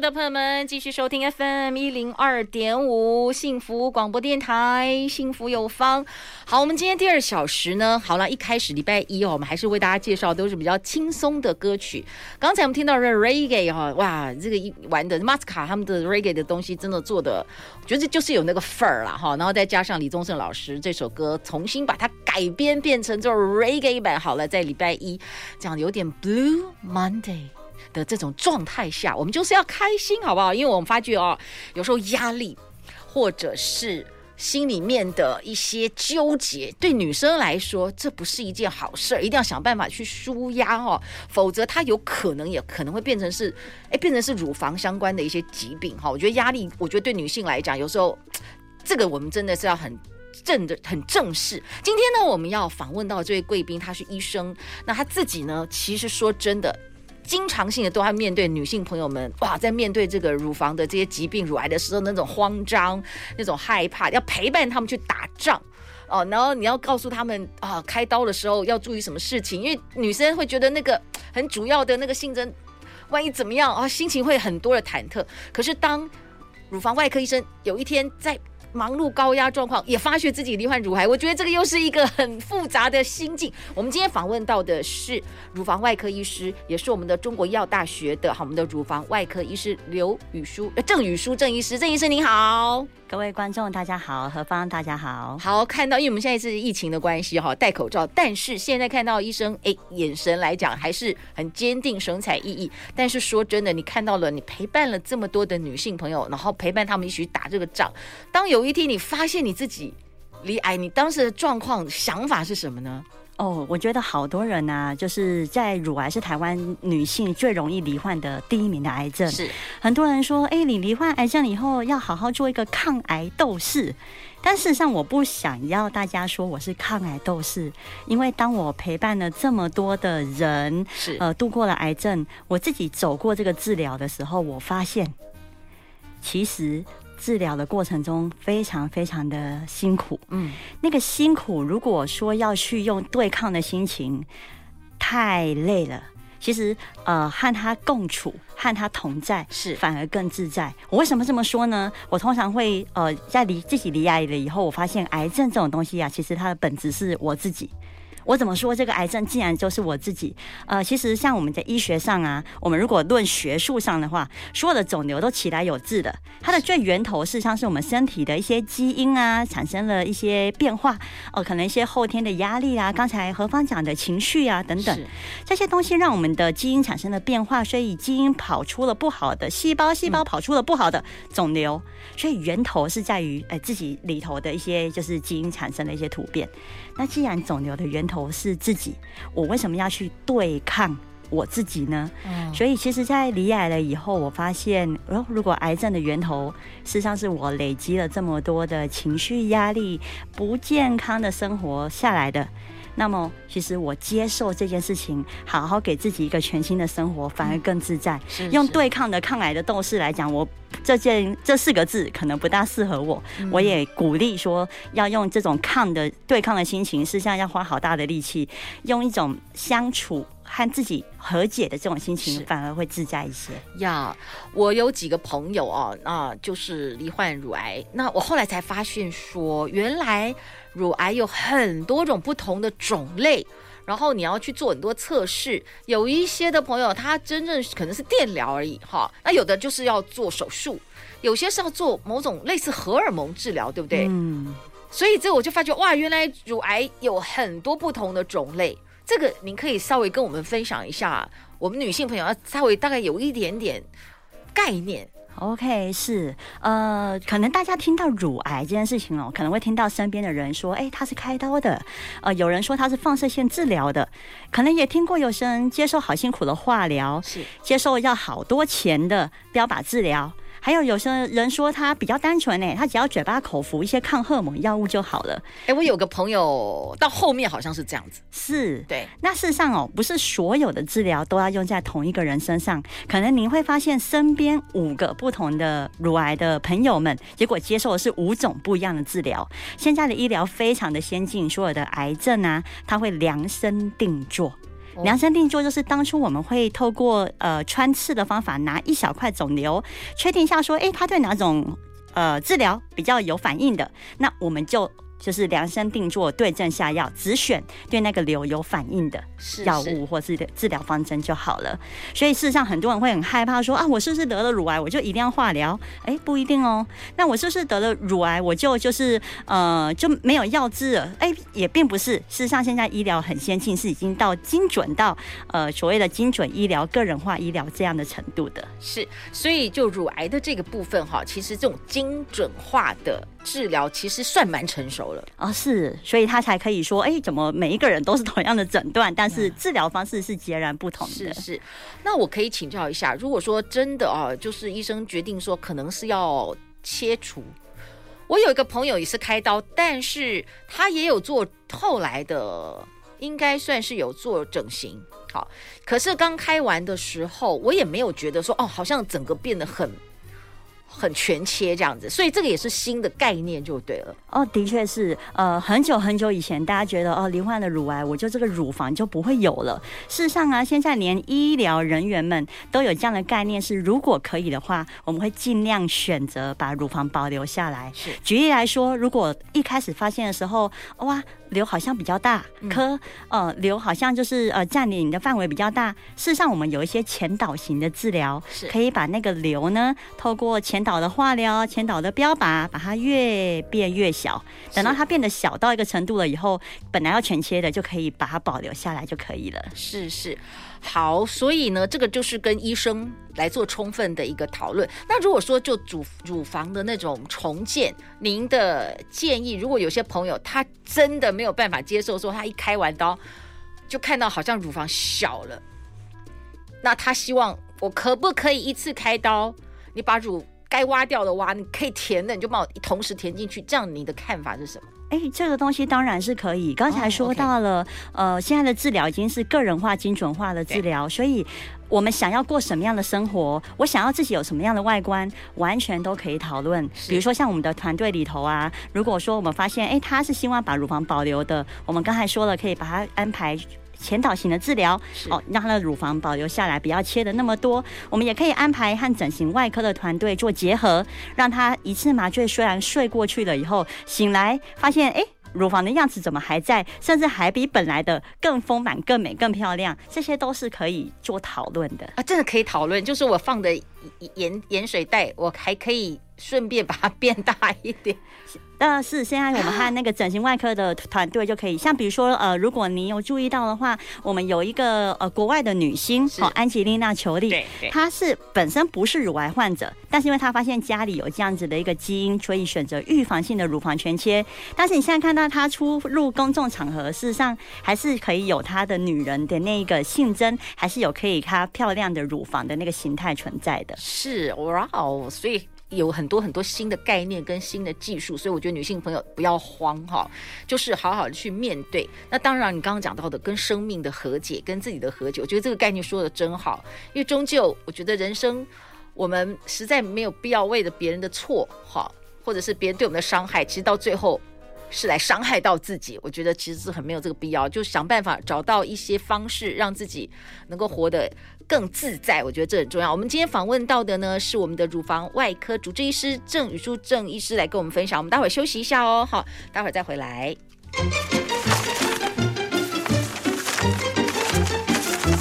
的朋友们继续收听 FM 一零二点五幸福广播电台，幸福有方。好，我们今天第二小时呢，好了，一开始礼拜一哦，我们还是为大家介绍都是比较轻松的歌曲。刚才我们听到的 Reggae 哈，哇，这个一玩的 Masca 他们的 Reggae 的东西真的做的，我觉得就是有那个范儿了哈。然后再加上李宗盛老师这首歌重新把它改编变成这种 Reggae 版，好了，在礼拜一讲的有点 Blue Monday。的这种状态下，我们就是要开心，好不好？因为我们发觉哦，有时候压力或者是心里面的一些纠结，对女生来说，这不是一件好事儿，一定要想办法去舒压哦，否则它有可能也可能会变成是，哎，变成是乳房相关的一些疾病哈。我觉得压力，我觉得对女性来讲，有时候这个我们真的是要很正的、很正视。今天呢，我们要访问到这位贵宾，他是医生，那他自己呢，其实说真的。经常性的都要面对女性朋友们哇，在面对这个乳房的这些疾病、乳癌的时候，那种慌张、那种害怕，要陪伴他们去打仗哦。然后你要告诉他们啊，开刀的时候要注意什么事情，因为女生会觉得那个很主要的那个性征，万一怎么样啊，心情会很多的忐忑。可是当乳房外科医生有一天在忙碌高压状况，也发觉自己罹患乳癌，我觉得这个又是一个很复杂的心境。我们今天访问到的是乳房外科医师，也是我们的中国医药大学的好，我们的乳房外科医师刘宇舒，呃，郑宇舒郑医师，郑医师您好。各位观众，大家好，何方大家好，好看到，因为我们现在是疫情的关系哈，戴口罩，但是现在看到医生，哎，眼神来讲还是很坚定，神采奕奕。但是说真的，你看到了，你陪伴了这么多的女性朋友，然后陪伴他们一起打这个仗。当有一天你发现你自己离癌，你当时的状况想法是什么呢？哦，我觉得好多人呐、啊，就是在乳癌是台湾女性最容易罹患的第一名的癌症。是很多人说，哎，你罹患癌症以后要好好做一个抗癌斗士。但事实上，我不想要大家说我是抗癌斗士，因为当我陪伴了这么多的人，是呃度过了癌症，我自己走过这个治疗的时候，我发现其实。治疗的过程中非常非常的辛苦，嗯，那个辛苦如果说要去用对抗的心情，太累了。其实，呃，和他共处，和他同在，是反而更自在。我为什么这么说呢？我通常会，呃，在离自己离癌了以后，我发现癌症这种东西啊，其实它的本质是我自己。我怎么说这个癌症竟然就是我自己？呃，其实像我们在医学上啊，我们如果论学术上的话，所有的肿瘤都起来有致的，它的最源头事实上是我们身体的一些基因啊产生了一些变化哦、呃，可能一些后天的压力啊，刚才何方讲的情绪啊等等，这些东西让我们的基因产生了变化，所以基因跑出了不好的细胞，细胞跑出了不好的肿瘤，所以源头是在于呃自己里头的一些就是基因产生的一些突变。那既然肿瘤的源头是自己，我为什么要去对抗我自己呢？嗯，所以其实，在离癌了以后，我发现，哦，如果癌症的源头事实上是我累积了这么多的情绪压力、不健康的生活下来的。那么，其实我接受这件事情，好好给自己一个全新的生活，反而更自在。是是用对抗的抗癌的斗士来讲，我这件这四个字可能不大适合我。嗯、我也鼓励说，要用这种抗的对抗的心情，实际上要花好大的力气，用一种相处和自己和解的这种心情，反而会自在一些。呀，我有几个朋友哦，那就是罹患乳癌，那我后来才发现说，原来。乳癌有很多种不同的种类，然后你要去做很多测试。有一些的朋友，他真正可能是电疗而已，哈。那有的就是要做手术，有些是要做某种类似荷尔蒙治疗，对不对？嗯。所以这我就发觉，哇，原来乳癌有很多不同的种类。这个您可以稍微跟我们分享一下，我们女性朋友要稍微大概有一点点概念。OK，是呃，可能大家听到乳癌这件事情哦，可能会听到身边的人说，哎，他是开刀的，呃，有人说他是放射线治疗的，可能也听过有些人接受好辛苦的化疗，是接受要好多钱的标靶治疗。还有有些人说他比较单纯呢，他只要嘴巴口服一些抗荷尔蒙药物就好了。哎，我有个朋友到后面好像是这样子，是对。那事实上哦，不是所有的治疗都要用在同一个人身上，可能您会发现身边五个不同的乳癌的朋友们，结果接受的是五种不一样的治疗。现在的医疗非常的先进，所有的癌症啊，它会量身定做。量身定做就是当初我们会透过呃穿刺的方法，拿一小块肿瘤，确定一下说，哎，它对哪种呃治疗比较有反应的，那我们就。就是量身定做，对症下药，只选对那个瘤有反应的药物或是治疗方针就好了。所以事实上，很多人会很害怕说啊，我是不是得了乳癌，我就一定要化疗？哎、欸，不一定哦。那我是不是得了乳癌，我就就是呃就没有药治了？哎、欸，也并不是。事实上，现在医疗很先进，是已经到精准到呃所谓的精准医疗、个人化医疗这样的程度的。是，所以就乳癌的这个部分哈，其实这种精准化的。治疗其实算蛮成熟了哦，是，所以他才可以说，哎，怎么每一个人都是同样的诊断，但是治疗方式是截然不同的。是是，那我可以请教一下，如果说真的啊，就是医生决定说可能是要切除，我有一个朋友也是开刀，但是他也有做后来的，应该算是有做整形，好，可是刚开完的时候，我也没有觉得说，哦，好像整个变得很。很全切这样子，所以这个也是新的概念就对了。哦，的确是，呃，很久很久以前，大家觉得哦，罹患了乳癌，我就这个乳房就不会有了。事实上啊，现在连医疗人员们都有这样的概念，是如果可以的话，我们会尽量选择把乳房保留下来。是，举例来说，如果一开始发现的时候，哇。瘤好像比较大，科呃瘤好像就是呃占领的范围比较大。事实上，我们有一些前导型的治疗，是可以把那个瘤呢，透过前导的化疗、前导的标靶，把它越变越小。等到它变得小到一个程度了以后，本来要全切的就可以把它保留下来就可以了。是是。好，所以呢，这个就是跟医生来做充分的一个讨论。那如果说就乳乳房的那种重建，您的建议，如果有些朋友他真的没有办法接受，说他一开完刀就看到好像乳房小了，那他希望我可不可以一次开刀，你把乳该挖掉的挖，你可以填的你就帮我同时填进去，这样你的看法是什么？哎，这个东西当然是可以。刚才说到了，oh, okay. 呃，现在的治疗已经是个人化、精准化的治疗，所以我们想要过什么样的生活，我想要自己有什么样的外观，完全都可以讨论。比如说像我们的团队里头啊，如果说我们发现，哎，他是希望把乳房保留的，我们刚才说了，可以把它安排。前导型的治疗，哦，让她的乳房保留下来，不要切的那么多。我们也可以安排和整形外科的团队做结合，让她一次麻醉，虽然睡过去了以后，醒来发现，哎，乳房的样子怎么还在，甚至还比本来的更丰满、更美、更漂亮，这些都是可以做讨论的啊，真的可以讨论。就是我放的盐盐水袋，我还可以顺便把它变大一点。但是现在我们和那个整形外科的团队就可以，像比如说呃，如果你有注意到的话，我们有一个呃国外的女星哦，安吉丽娜·裘丽，她是本身不是乳癌患者，但是因为她发现家里有这样子的一个基因，所以选择预防性的乳房全切。但是你现在看到她出入公众场合，事实上还是可以有她的女人的那个性征，还是有可以她漂亮的乳房的那个形态存在的。是哇哦，所以。有很多很多新的概念跟新的技术，所以我觉得女性朋友不要慌哈，就是好好的去面对。那当然，你刚刚讲到的跟生命的和解，跟自己的和解，我觉得这个概念说的真好。因为终究，我觉得人生我们实在没有必要为了别人的错哈，或者是别人对我们的伤害，其实到最后。是来伤害到自己，我觉得其实是很没有这个必要，就想办法找到一些方式，让自己能够活得更自在。我觉得这很重要。我们今天访问到的呢，是我们的乳房外科主治医师郑宇舒郑医师来跟我们分享。我们待会儿休息一下哦，好，待会儿再回来。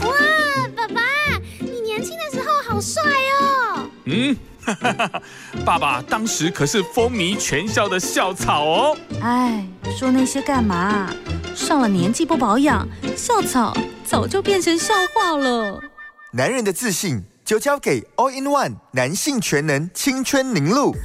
哇，爸爸，你年轻的时候好帅哦。嗯。爸爸当时可是风靡全校的校草哦。哎，说那些干嘛？上了年纪不保养，校草早就变成笑话了。男人的自信就交给 All in One 男性全能青春凝露。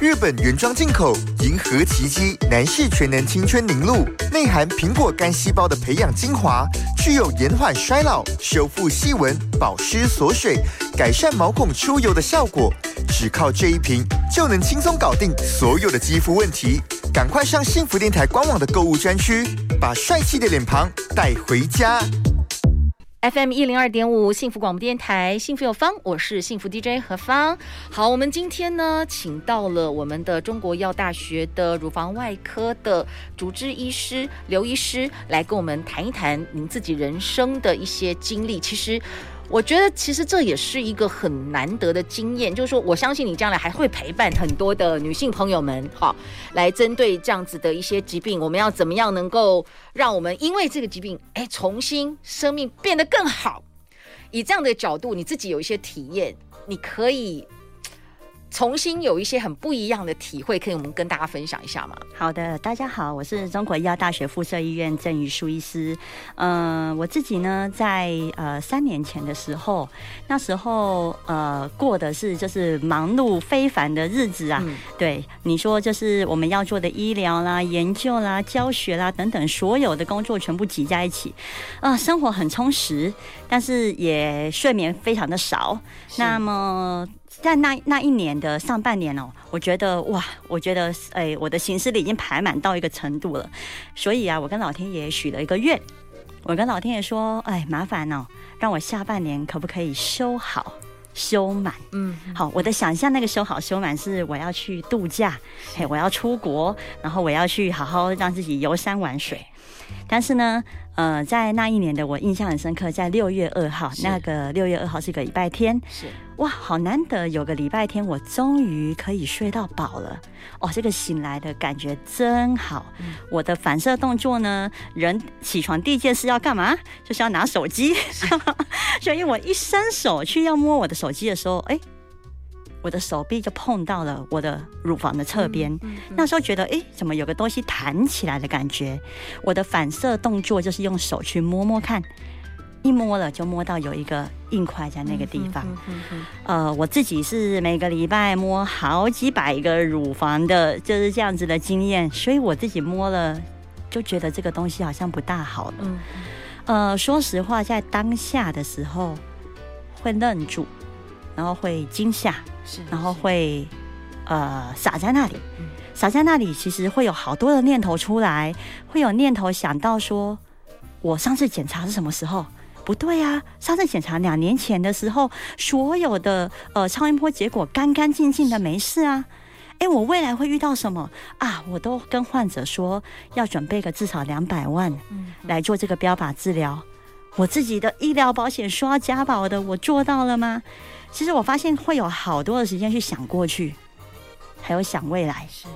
日本原装进口银河奇迹男士全能青春凝露，内含苹果干细胞的培养精华，具有延缓衰老、修复细纹、保湿锁水、改善毛孔出油的效果。只靠这一瓶就能轻松搞定所有的肌肤问题。赶快上幸福电台官网的购物专区，把帅气的脸庞带回家。FM 一零二点五，幸福广播电台，幸福有方，我是幸福 DJ 何芳。好，我们今天呢，请到了我们的中国药大学的乳房外科的主治医师刘医师，来跟我们谈一谈您自己人生的一些经历。其实。我觉得其实这也是一个很难得的经验，就是说，我相信你将来还会陪伴很多的女性朋友们，哈，来针对这样子的一些疾病，我们要怎么样能够让我们因为这个疾病，哎，重新生命变得更好？以这样的角度，你自己有一些体验，你可以。重新有一些很不一样的体会，可以我们跟大家分享一下吗？好的，大家好，我是中国医药大学附设医院郑宇舒医师。嗯、呃，我自己呢，在呃三年前的时候，那时候呃过的是就是忙碌非凡的日子啊。嗯、对，你说就是我们要做的医疗啦、研究啦、教学啦等等，所有的工作全部挤在一起，啊、呃，生活很充实，但是也睡眠非常的少。那么。在那那一年的上半年哦，我觉得哇，我觉得哎，我的行事历已经排满到一个程度了，所以啊，我跟老天爷许了一个愿，我跟老天爷说，哎，麻烦哦，让我下半年可不可以修好修满？嗯，好，我的想象那个修好修满是我要去度假，嘿，我要出国，然后我要去好好让自己游山玩水，但是呢。呃，在那一年的我印象很深刻，在六月二号，那个六月二号是个礼拜天，是哇，好难得有个礼拜天，我终于可以睡到饱了。哦，这个醒来的感觉真好。嗯、我的反射动作呢，人起床第一件事要干嘛？就是要拿手机。所以 我一伸手去要摸我的手机的时候，哎。我的手臂就碰到了我的乳房的侧边，嗯嗯嗯、那时候觉得，哎，怎么有个东西弹起来的感觉？我的反射动作就是用手去摸摸看，一摸了就摸到有一个硬块在那个地方。呃，我自己是每个礼拜摸好几百个乳房的，就是这样子的经验，所以我自己摸了就觉得这个东西好像不大好了。呃，说实话，在当下的时候会愣住，然后会惊吓。是，然后会，呃，撒在那里，撒在那里，其实会有好多的念头出来，会有念头想到说，我上次检查是什么时候？不对啊，上次检查两年前的时候，所有的呃超音波结果干干净净的，没事啊。哎，我未来会遇到什么啊？我都跟患者说要准备个至少两百万来做这个标靶治疗，我自己的医疗保险说要加保的，我做到了吗？其实我发现会有好多的时间去想过去，还有想未来。是，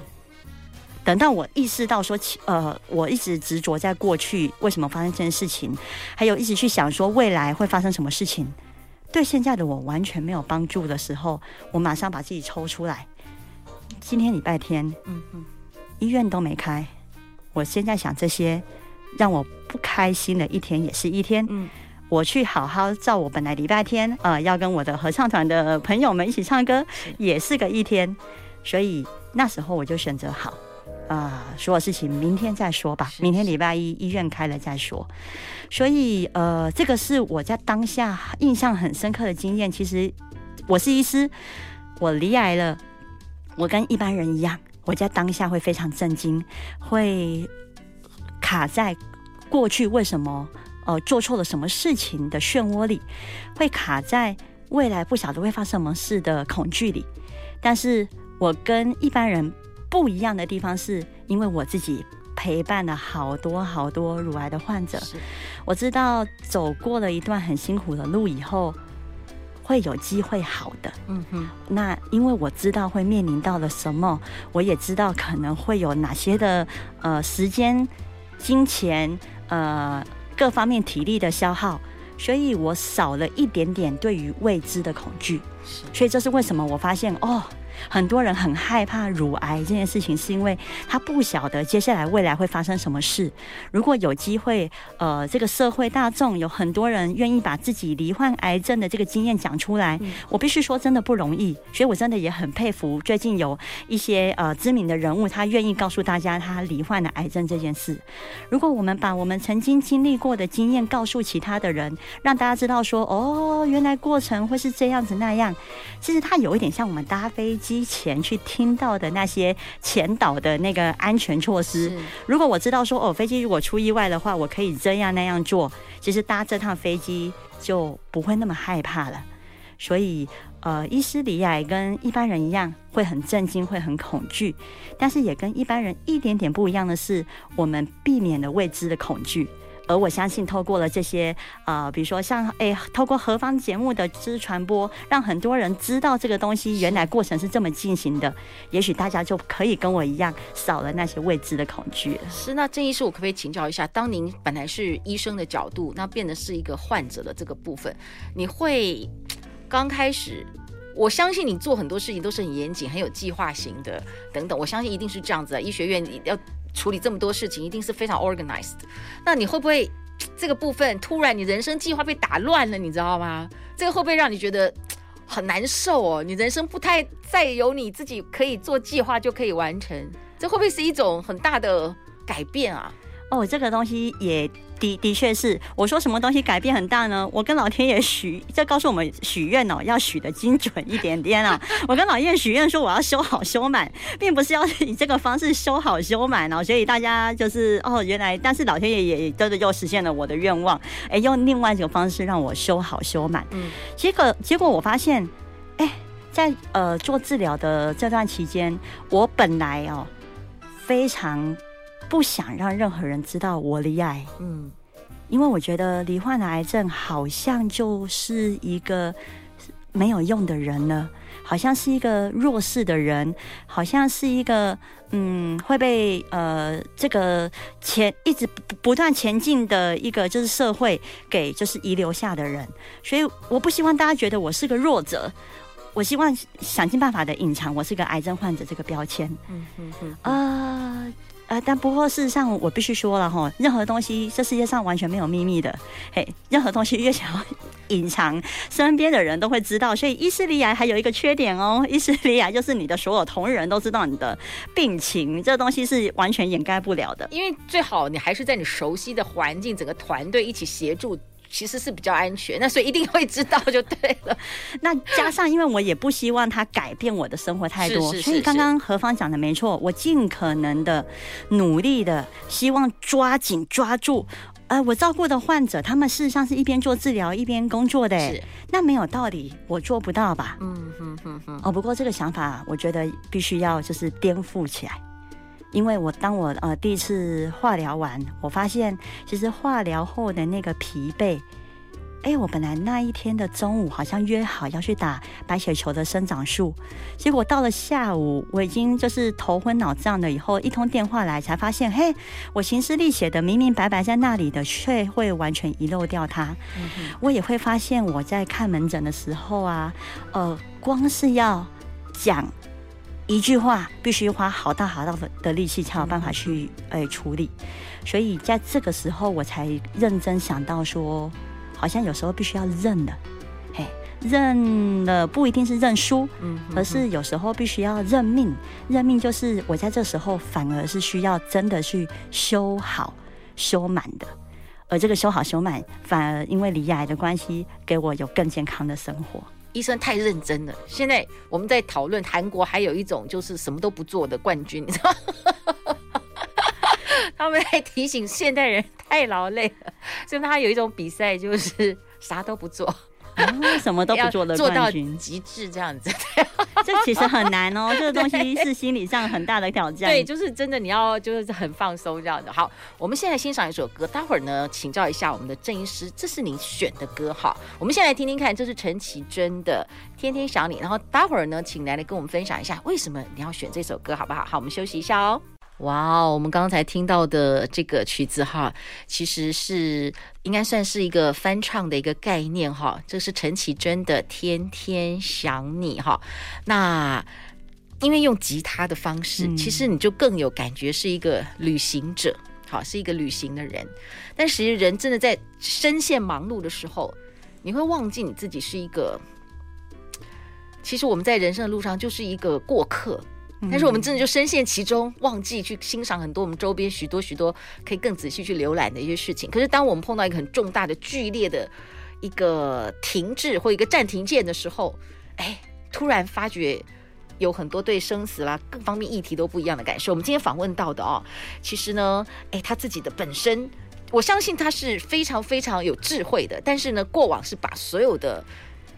等到我意识到说，呃，我一直执着在过去为什么发生这件事情，还有一直去想说未来会发生什么事情，对现在的我完全没有帮助的时候，我马上把自己抽出来。今天礼拜天，嗯嗯，医院都没开，我现在想这些让我不开心的一天也是一天，嗯。我去好好照我本来礼拜天，呃，要跟我的合唱团的朋友们一起唱歌，也是个一天，所以那时候我就选择好，啊、呃，所有事情明天再说吧，明天礼拜一医院开了再说。所以，呃，这个是我在当下印象很深刻的经验。其实我是医师，我离癌了，我跟一般人一样，我在当下会非常震惊，会卡在过去为什么。呃，做错了什么事情的漩涡里，会卡在未来不晓得会发生什么事的恐惧里。但是我跟一般人不一样的地方是，因为我自己陪伴了好多好多乳癌的患者，我知道走过了一段很辛苦的路以后，会有机会好的。嗯哼，那因为我知道会面临到了什么，我也知道可能会有哪些的呃时间、金钱呃。各方面体力的消耗，所以我少了一点点对于未知的恐惧。所以这是为什么我发现哦，很多人很害怕乳癌这件事情，是因为他不晓得接下来未来会发生什么事。如果有机会，呃，这个社会大众有很多人愿意把自己罹患癌症的这个经验讲出来，我必须说真的不容易。所以我真的也很佩服最近有一些呃知名的人物，他愿意告诉大家他罹患了癌症这件事。如果我们把我们曾经经历过的经验告诉其他的人，让大家知道说，哦，原来过程会是这样子那样。其实它有一点像我们搭飞机前去听到的那些前导的那个安全措施。如果我知道说，哦，飞机如果出意外的话，我可以这样那样做，其实搭这趟飞机就不会那么害怕了。所以，呃，伊斯里亚跟一般人一样，会很震惊，会很恐惧，但是也跟一般人一点点不一样的是，我们避免了未知的恐惧。而我相信，透过了这些，呃，比如说像，哎，透过何方节目的知传播，让很多人知道这个东西原来过程是这么进行的，也许大家就可以跟我一样，少了那些未知的恐惧。是，那郑医师，我可不可以请教一下，当您本来是医生的角度，那变得是一个患者的这个部分，你会刚开始，我相信你做很多事情都是很严谨、很有计划型的，等等，我相信一定是这样子啊，医学院要。处理这么多事情，一定是非常 organized。那你会不会这个部分突然你人生计划被打乱了，你知道吗？这个会不会让你觉得很难受哦？你人生不太再有你自己可以做计划就可以完成，这会不会是一种很大的改变啊？哦，这个东西也。的的确是，我说什么东西改变很大呢？我跟老天爷许，这告诉我们许愿哦，要许的精准一点点啊。我跟老天爷许愿说我要修好修满，并不是要以这个方式修好修满哦。所以大家就是哦，原来，但是老天爷也真的又实现了我的愿望，哎，用另外一种方式让我修好修满。嗯，结果结果我发现，哎，在呃做治疗的这段期间，我本来哦非常。不想让任何人知道我罹癌，嗯，因为我觉得罹患了癌症好像就是一个没有用的人了，好像是一个弱势的人，好像是一个嗯会被呃这个前一直不不断前进的一个就是社会给就是遗留下的人，所以我不希望大家觉得我是个弱者，我希望想尽办法的隐藏我是个癌症患者这个标签，嗯嗯嗯啊。呃，呃但不过事实上，我必须说了哈，任何东西这世界上完全没有秘密的。嘿，任何东西越想要隐藏，身边的人都会知道。所以，伊斯利亚还有一个缺点哦，伊斯利亚就是你的所有同仁都知道你的病情，这东西是完全掩盖不了的。因为最好你还是在你熟悉的环境，整个团队一起协助。其实是比较安全，那所以一定会知道就对了。那加上，因为我也不希望他改变我的生活太多，所以刚刚何芳讲的没错，我尽可能的努力的希望抓紧抓住。呃，我照顾的患者，他们事实上是一边做治疗一边工作的，是那没有道理，我做不到吧？嗯哼哼哼。哦，不过这个想法，我觉得必须要就是颠覆起来。因为我当我呃第一次化疗完，我发现其实化疗后的那个疲惫，哎，我本来那一天的中午好像约好要去打白血球的生长素，结果到了下午我已经就是头昏脑胀了，以后一通电话来才发现，嘿，我行事历写的明明白白在那里的，却会完全遗漏掉它。嗯、我也会发现我在看门诊的时候啊，呃，光是要讲。一句话必须花好大好大的的力气才有办法去诶处理，所以在这个时候我才认真想到说，好像有时候必须要认了，嘿，认了不一定是认输，嗯，而是有时候必须要认命，认命就是我在这时候反而是需要真的去修好修满的，而这个修好修满反而因为离癌的关系，给我有更健康的生活。医生太认真了。现在我们在讨论韩国还有一种就是什么都不做的冠军，你知道吗？他们在提醒现代人太劳累了，所以他有一种比赛就是啥都不做。嗯、什么都不做的冠军，做到极致这样子，这其实很难哦。这个东西 是心理上很大的挑战。对，就是真的，你要就是很放松这样的。好，我们现在欣赏一首歌，待会儿呢，请教一下我们的郑医师，这是你选的歌哈。我们先来听听看，这是陈绮贞的《天天想你》，然后待会儿呢，请来来跟我们分享一下为什么你要选这首歌，好不好？好，我们休息一下哦。哇哦，我们刚才听到的这个曲子哈，其实是应该算是一个翻唱的一个概念哈。这是陈绮贞的《天天想你》哈。那因为用吉他的方式，嗯其实你就更有感觉是一个旅行者，好，是一个旅行的人。但实际人真的在深陷忙碌的时候，你会忘记你自己是一个。其实我们在人生的路上就是一个过客，但是我们真的就深陷其中，忘记去欣赏很多我们周边许多许多可以更仔细去浏览的一些事情。可是当我们碰到一个很重大的、剧烈的一个停滞或一个暂停键的时候，哎，突然发觉有很多对生死啦各方面议题都不一样的感受。我们今天访问到的哦，其实呢，哎，他自己的本身，我相信他是非常非常有智慧的，但是呢，过往是把所有的。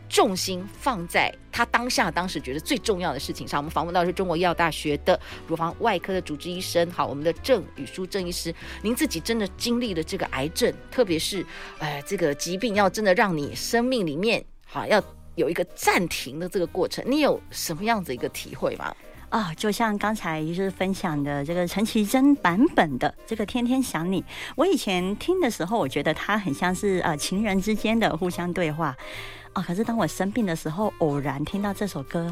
重心放在他当下当时觉得最重要的事情上。我们访问到是中国医药大学的乳房外科的主治医生，好，我们的郑宇书郑医师，您自己真的经历了这个癌症，特别是，呃，这个疾病要真的让你生命里面，好，要有一个暂停的这个过程，你有什么样子一个体会吗？啊、就像刚才就是分享的这个陈绮贞版本的这个《天天想你》，我以前听的时候，我觉得它很像是呃情人之间的互相对话。啊、哦，可是当我生病的时候，偶然听到这首歌，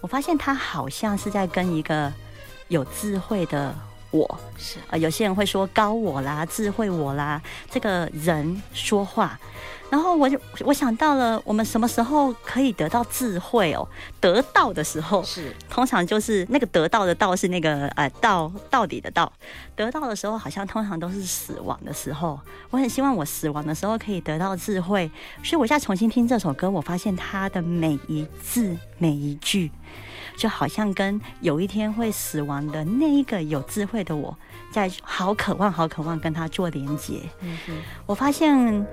我发现它好像是在跟一个有智慧的我，是啊、呃，有些人会说高我啦、智慧我啦，这个人说话。然后我就我想到了，我们什么时候可以得到智慧哦？得到的时候是通常就是那个得到的道是那个呃道到底的道，得到的时候好像通常都是死亡的时候。我很希望我死亡的时候可以得到智慧，所以我现在重新听这首歌，我发现它的每一字每一句，就好像跟有一天会死亡的那一个有智慧的我在好渴望好渴望跟他做连接。嗯哼，我发现。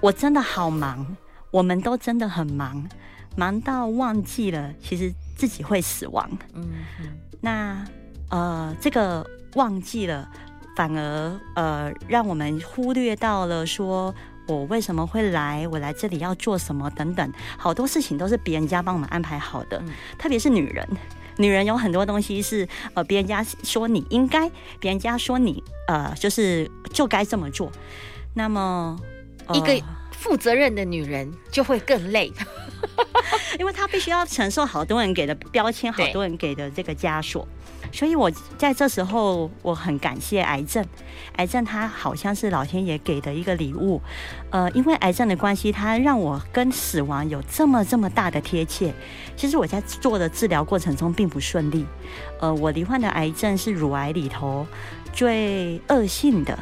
我真的好忙，我们都真的很忙，忙到忘记了其实自己会死亡。嗯嗯，那呃，这个忘记了，反而呃，让我们忽略到了说我为什么会来，我来这里要做什么等等，好多事情都是别人家帮我们安排好的。嗯，特别是女人，女人有很多东西是呃，别人家说你应该，别人家说你呃，就是就该这么做。那么。一个负责任的女人就会更累，因为她必须要承受好多人给的标签，好多人给的这个枷锁。所以我在这时候，我很感谢癌症。癌症它好像是老天爷给的一个礼物。呃，因为癌症的关系，它让我跟死亡有这么这么大的贴切。其实我在做的治疗过程中并不顺利。呃，我罹患的癌症是乳癌里头最恶性的、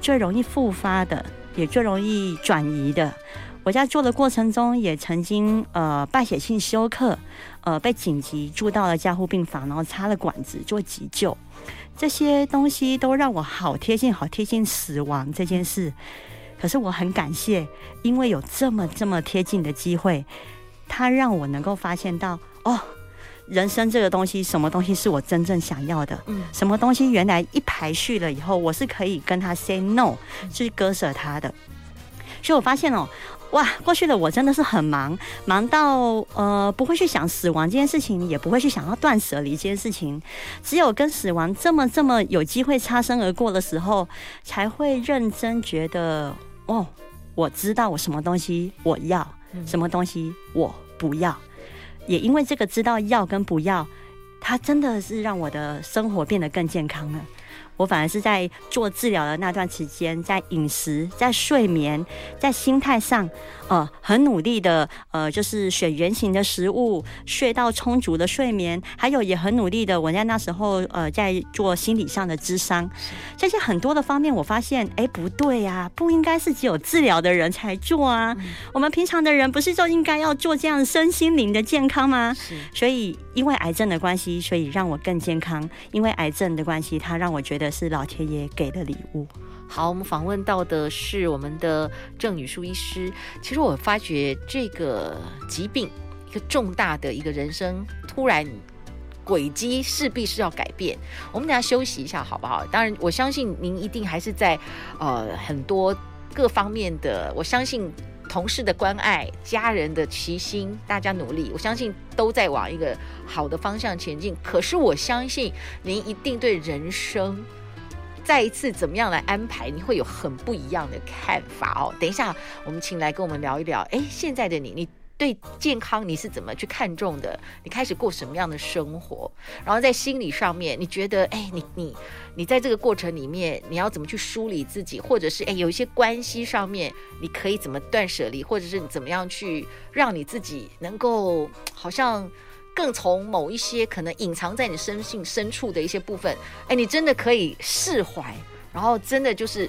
最容易复发的。也最容易转移的。我在做的过程中，也曾经呃败血性休克，呃被紧急住到了加护病房，然后插了管子做急救。这些东西都让我好贴近，好贴近死亡这件事。可是我很感谢，因为有这么这么贴近的机会，它让我能够发现到哦。人生这个东西，什么东西是我真正想要的？嗯，什么东西原来一排序了以后，我是可以跟他 say no，去割舍他的。所以我发现哦，哇，过去的我真的是很忙，忙到呃不会去想死亡这件事情，也不会去想要断舍离这件事情。只有跟死亡这么这么有机会擦身而过的时候，才会认真觉得哦，我知道我什么东西我要，什么东西我不要。也因为这个知道要跟不要，它真的是让我的生活变得更健康了。我反而是在做治疗的那段时间，在饮食、在睡眠、在心态上，呃，很努力的，呃，就是选圆形的食物，睡到充足的睡眠，还有也很努力的，我在那时候，呃，在做心理上的智商，这些很多的方面，我发现，哎，不对呀，不应该是只有治疗的人才做啊，我们平常的人不是就应该要做这样身心灵的健康吗？所以，因为癌症的关系，所以让我更健康。因为癌症的关系，它让我觉得。是老天爷给的礼物。好，我们访问到的是我们的郑女士医师。其实我发觉这个疾病，一个重大的一个人生突然轨迹，势必是要改变。我们等下休息一下，好不好？当然，我相信您一定还是在呃很多各方面的，我相信同事的关爱、家人的齐心，大家努力，我相信都在往一个好的方向前进。可是我相信您一定对人生。再一次怎么样来安排，你会有很不一样的看法哦。等一下，我们请来跟我们聊一聊。哎，现在的你，你对健康你是怎么去看重的？你开始过什么样的生活？然后在心理上面，你觉得，哎，你你你在这个过程里面，你要怎么去梳理自己？或者是，哎，有一些关系上面，你可以怎么断舍离？或者是你怎么样去让你自己能够好像更从某一些可能隐藏在你生性深处的一些部分，哎，你真的可以释怀，然后真的就是。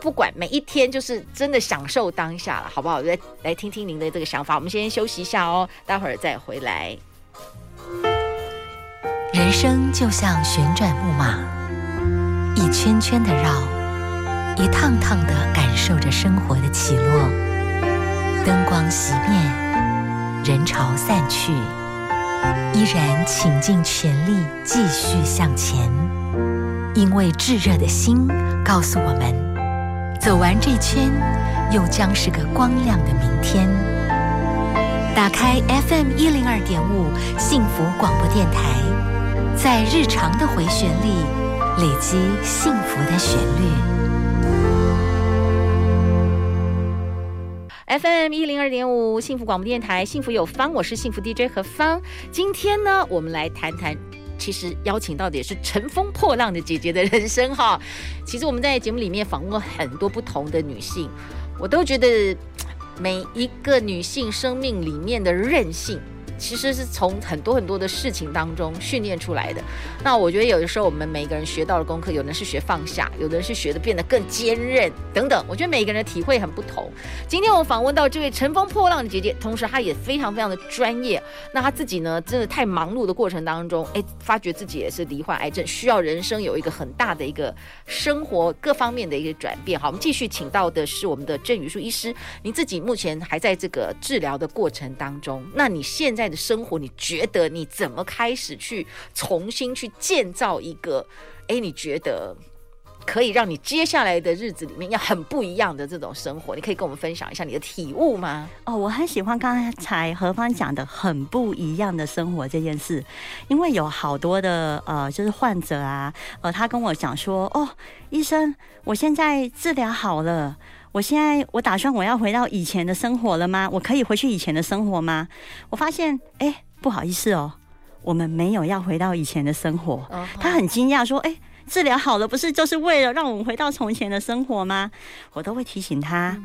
不管每一天，就是真的享受当下了，好不好？来来听听您的这个想法。我们先休息一下哦，待会儿再回来。人生就像旋转木马，一圈圈的绕，一趟趟的感受着生活的起落。灯光熄灭，人潮散去，依然倾尽全力继续向前，因为炙热的心告诉我们。走完这圈，又将是个光亮的明天。打开 FM 一零二点五幸福广播电台，在日常的回旋里累积幸福的旋律。FM 一零二点五幸福广播电台，幸福有方，我是幸福 DJ 何芳。今天呢，我们来谈谈。其实邀请到的也是乘风破浪的姐姐的人生哈。其实我们在节目里面访问过很多不同的女性，我都觉得每一个女性生命里面的韧性。其实是从很多很多的事情当中训练出来的。那我觉得有的时候我们每个人学到的功课，有的人是学放下，有的人是学的变得更坚韧等等。我觉得每个人的体会很不同。今天我访问到这位乘风破浪的姐姐，同时她也非常非常的专业。那她自己呢，真的太忙碌的过程当中，哎，发觉自己也是罹患癌症，需要人生有一个很大的一个生活各方面的一个转变。好，我们继续请到的是我们的郑宇树医师。您自己目前还在这个治疗的过程当中，那你现在的生活，你觉得你怎么开始去重新去建造一个？哎，你觉得可以让你接下来的日子里面要很不一样的这种生活？你可以跟我们分享一下你的体悟吗？哦，我很喜欢刚才何芳讲的很不一样的生活这件事，因为有好多的呃，就是患者啊，呃，他跟我讲说，哦，医生，我现在治疗好了。我现在我打算我要回到以前的生活了吗？我可以回去以前的生活吗？我发现，哎，不好意思哦，我们没有要回到以前的生活。他很惊讶说，哎，治疗好了，不是就是为了让我们回到从前的生活吗？我都会提醒他，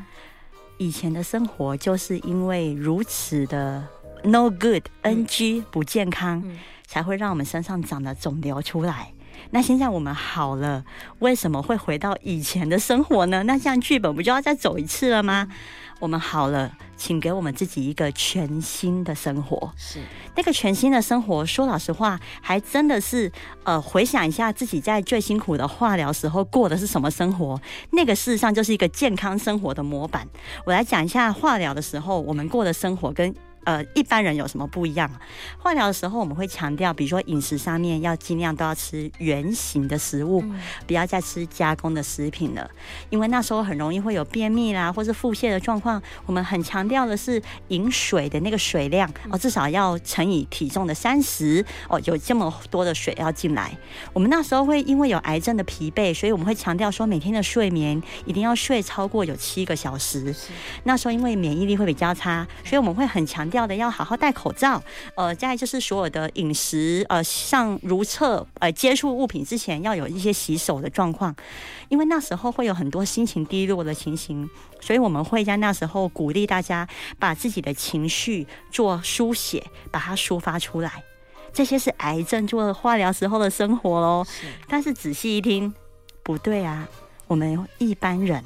以前的生活就是因为如此的 no good，NG 不健康，才会让我们身上长了肿瘤出来。那现在我们好了，为什么会回到以前的生活呢？那这样剧本不就要再走一次了吗？我们好了，请给我们自己一个全新的生活。是那个全新的生活，说老实话，还真的是呃，回想一下自己在最辛苦的化疗时候过的是什么生活，那个事实上就是一个健康生活的模板。我来讲一下化疗的时候我们过的生活跟。呃，一般人有什么不一样？化疗的时候，我们会强调，比如说饮食上面要尽量都要吃原形的食物，嗯、不要再吃加工的食品了，因为那时候很容易会有便秘啦，或是腹泻的状况。我们很强调的是饮水的那个水量哦，至少要乘以体重的三十哦，有这么多的水要进来。我们那时候会因为有癌症的疲惫，所以我们会强调说每天的睡眠一定要睡超过有七个小时。那时候因为免疫力会比较差，所以我们会很强调。要的要好好戴口罩，呃，再就是所有的饮食，呃，上如厕，呃，接触物品之前要有一些洗手的状况，因为那时候会有很多心情低落的情形，所以我们会在那时候鼓励大家把自己的情绪做书写，把它抒发出来。这些是癌症做化疗时候的生活喽。但是仔细一听，不对啊，我们一般人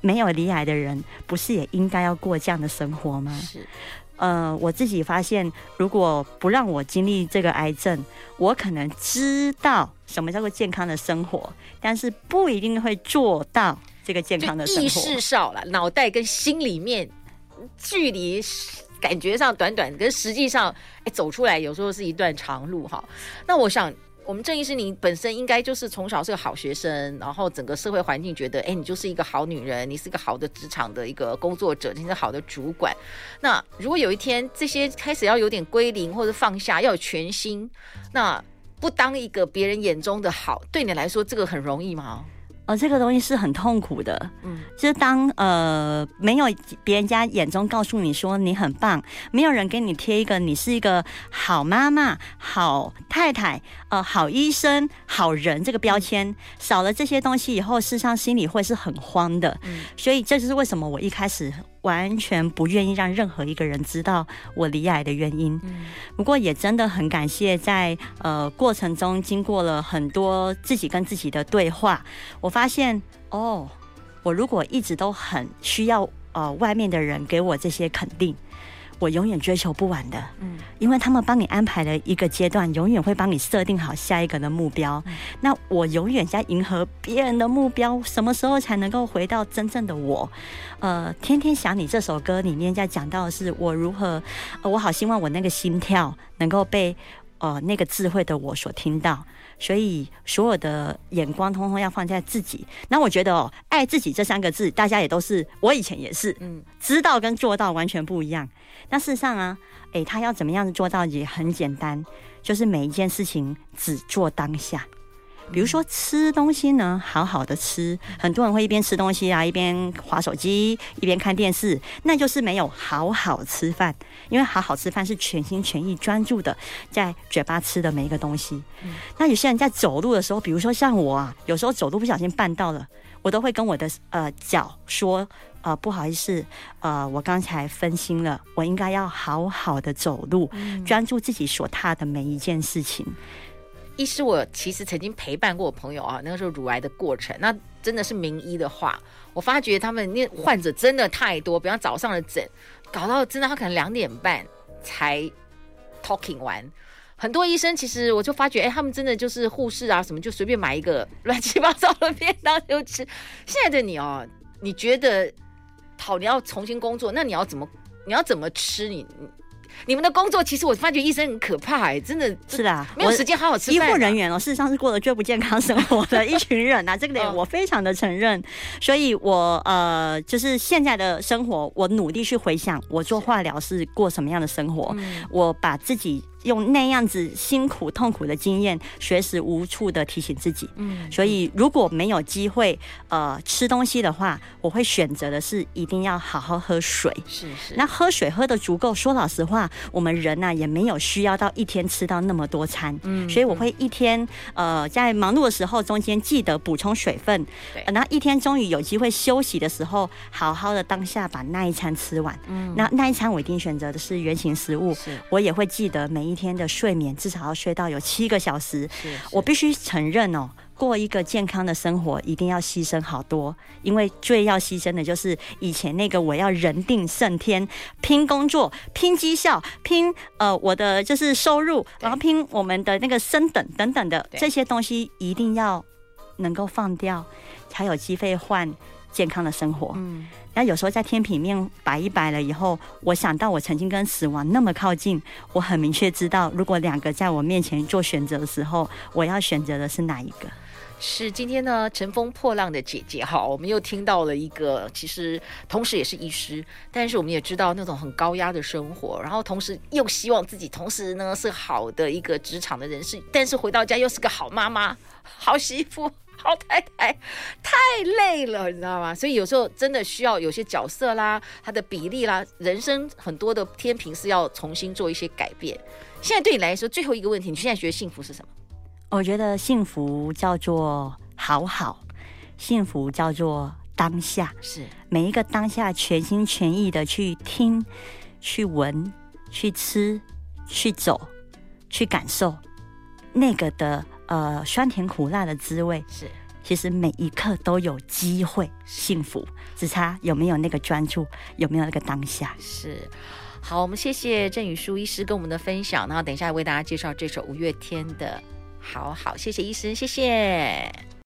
没有离癌的人，不是也应该要过这样的生活吗？是。呃，我自己发现，如果不让我经历这个癌症，我可能知道什么叫做健康的生活，但是不一定会做到这个健康的生活。意识少了，脑袋跟心里面距离感觉上短短，跟实际上哎走出来，有时候是一段长路哈。那我想。我们郑医师，你本身应该就是从小是个好学生，然后整个社会环境觉得，哎，你就是一个好女人，你是一个好的职场的一个工作者，你是好的主管。那如果有一天这些开始要有点归零或者放下，要有全新，那不当一个别人眼中的好，对你来说这个很容易吗？呃，这个东西是很痛苦的。嗯，就是当呃没有别人家眼中告诉你说你很棒，没有人给你贴一个你是一个好妈妈、好太太、呃好医生、好人这个标签，少了这些东西以后，事实上心里会是很慌的。嗯，所以这就是为什么我一开始完全不愿意让任何一个人知道我离癌的原因。嗯，不过也真的很感谢在呃过程中经过了很多自己跟自己的对话，我。发现哦，我如果一直都很需要呃外面的人给我这些肯定，我永远追求不完的。嗯，因为他们帮你安排了一个阶段，永远会帮你设定好下一个的目标。嗯，那我永远在迎合别人的目标，什么时候才能够回到真正的我？呃，天天想你这首歌里面在讲到的是我如何，呃，我好希望我那个心跳能够被呃那个智慧的我所听到。所以所有的眼光通通要放在自己。那我觉得哦，爱自己这三个字，大家也都是，我以前也是，嗯，知道跟做到完全不一样。那事实上啊，诶，他要怎么样做到也很简单，就是每一件事情只做当下。比如说吃东西呢，好好的吃，很多人会一边吃东西啊，一边划手机，一边看电视，那就是没有好好吃饭。因为好好吃饭是全心全意专注的在嘴巴吃的每一个东西。那有些人在走路的时候，比如说像我啊，有时候走路不小心绊到了，我都会跟我的呃脚说，呃不好意思，呃我刚才分心了，我应该要好好的走路，专注自己所踏的每一件事情。医师，我其实曾经陪伴过我朋友啊，那个时候乳癌的过程，那真的是名医的话，我发觉他们那患者真的太多，比方早上的诊，搞到真的他可能两点半才 talking 完，很多医生其实我就发觉，哎，他们真的就是护士啊什么，就随便买一个乱七八糟的便当就吃。现在的你哦，你觉得好，你要重新工作，那你要怎么，你要怎么吃你？你们的工作其实我发觉医生很可怕哎、欸，真的是啊，没有时间好好吃饭。医护人员哦，事实上是过得最不健康生活的一群人啊，这个点我非常的承认。所以我呃，就是现在的生活，我努力去回想我做化疗是过什么样的生活，我把自己。用那样子辛苦痛苦的经验，随时无处的提醒自己。嗯，所以如果没有机会呃吃东西的话，我会选择的是一定要好好喝水。是是。那喝水喝的足够，说老实话，我们人呐、啊、也没有需要到一天吃到那么多餐。嗯，所以我会一天呃在忙碌的时候中间记得补充水分。对。然后一天终于有机会休息的时候，好好的当下把那一餐吃完。嗯。那那一餐我一定选择的是原型食物。是。我也会记得每一。天的睡眠至少要睡到有七个小时。我必须承认哦，过一个健康的生活一定要牺牲好多，因为最要牺牲的就是以前那个我要人定胜天，拼工作、拼绩效、拼呃我的就是收入，然后拼我们的那个升等等等的这些东西，一定要能够放掉，才有机会换健康的生活。嗯。那有时候在天平面摆一摆了以后，我想到我曾经跟死亡那么靠近，我很明确知道，如果两个在我面前做选择的时候，我要选择的是哪一个？是今天呢，乘风破浪的姐姐哈，我们又听到了一个，其实同时也是医师，但是我们也知道那种很高压的生活，然后同时又希望自己同时呢是好的一个职场的人士，但是回到家又是个好妈妈、好媳妇。好 太太太累了，你知道吗？所以有时候真的需要有些角色啦，它的比例啦，人生很多的天平是要重新做一些改变。现在对你来说，最后一个问题，你现在觉得幸福是什么？我觉得幸福叫做好好，幸福叫做当下，是每一个当下全心全意的去听、去闻、去吃、去走、去感受那个的。呃，酸甜苦辣的滋味是，其实每一刻都有机会幸福，只差有没有那个专注，有没有那个当下。是，好，我们谢谢郑宇舒医师跟我们的分享，然后等一下为大家介绍这首五月天的《好好》，谢谢医师，谢谢。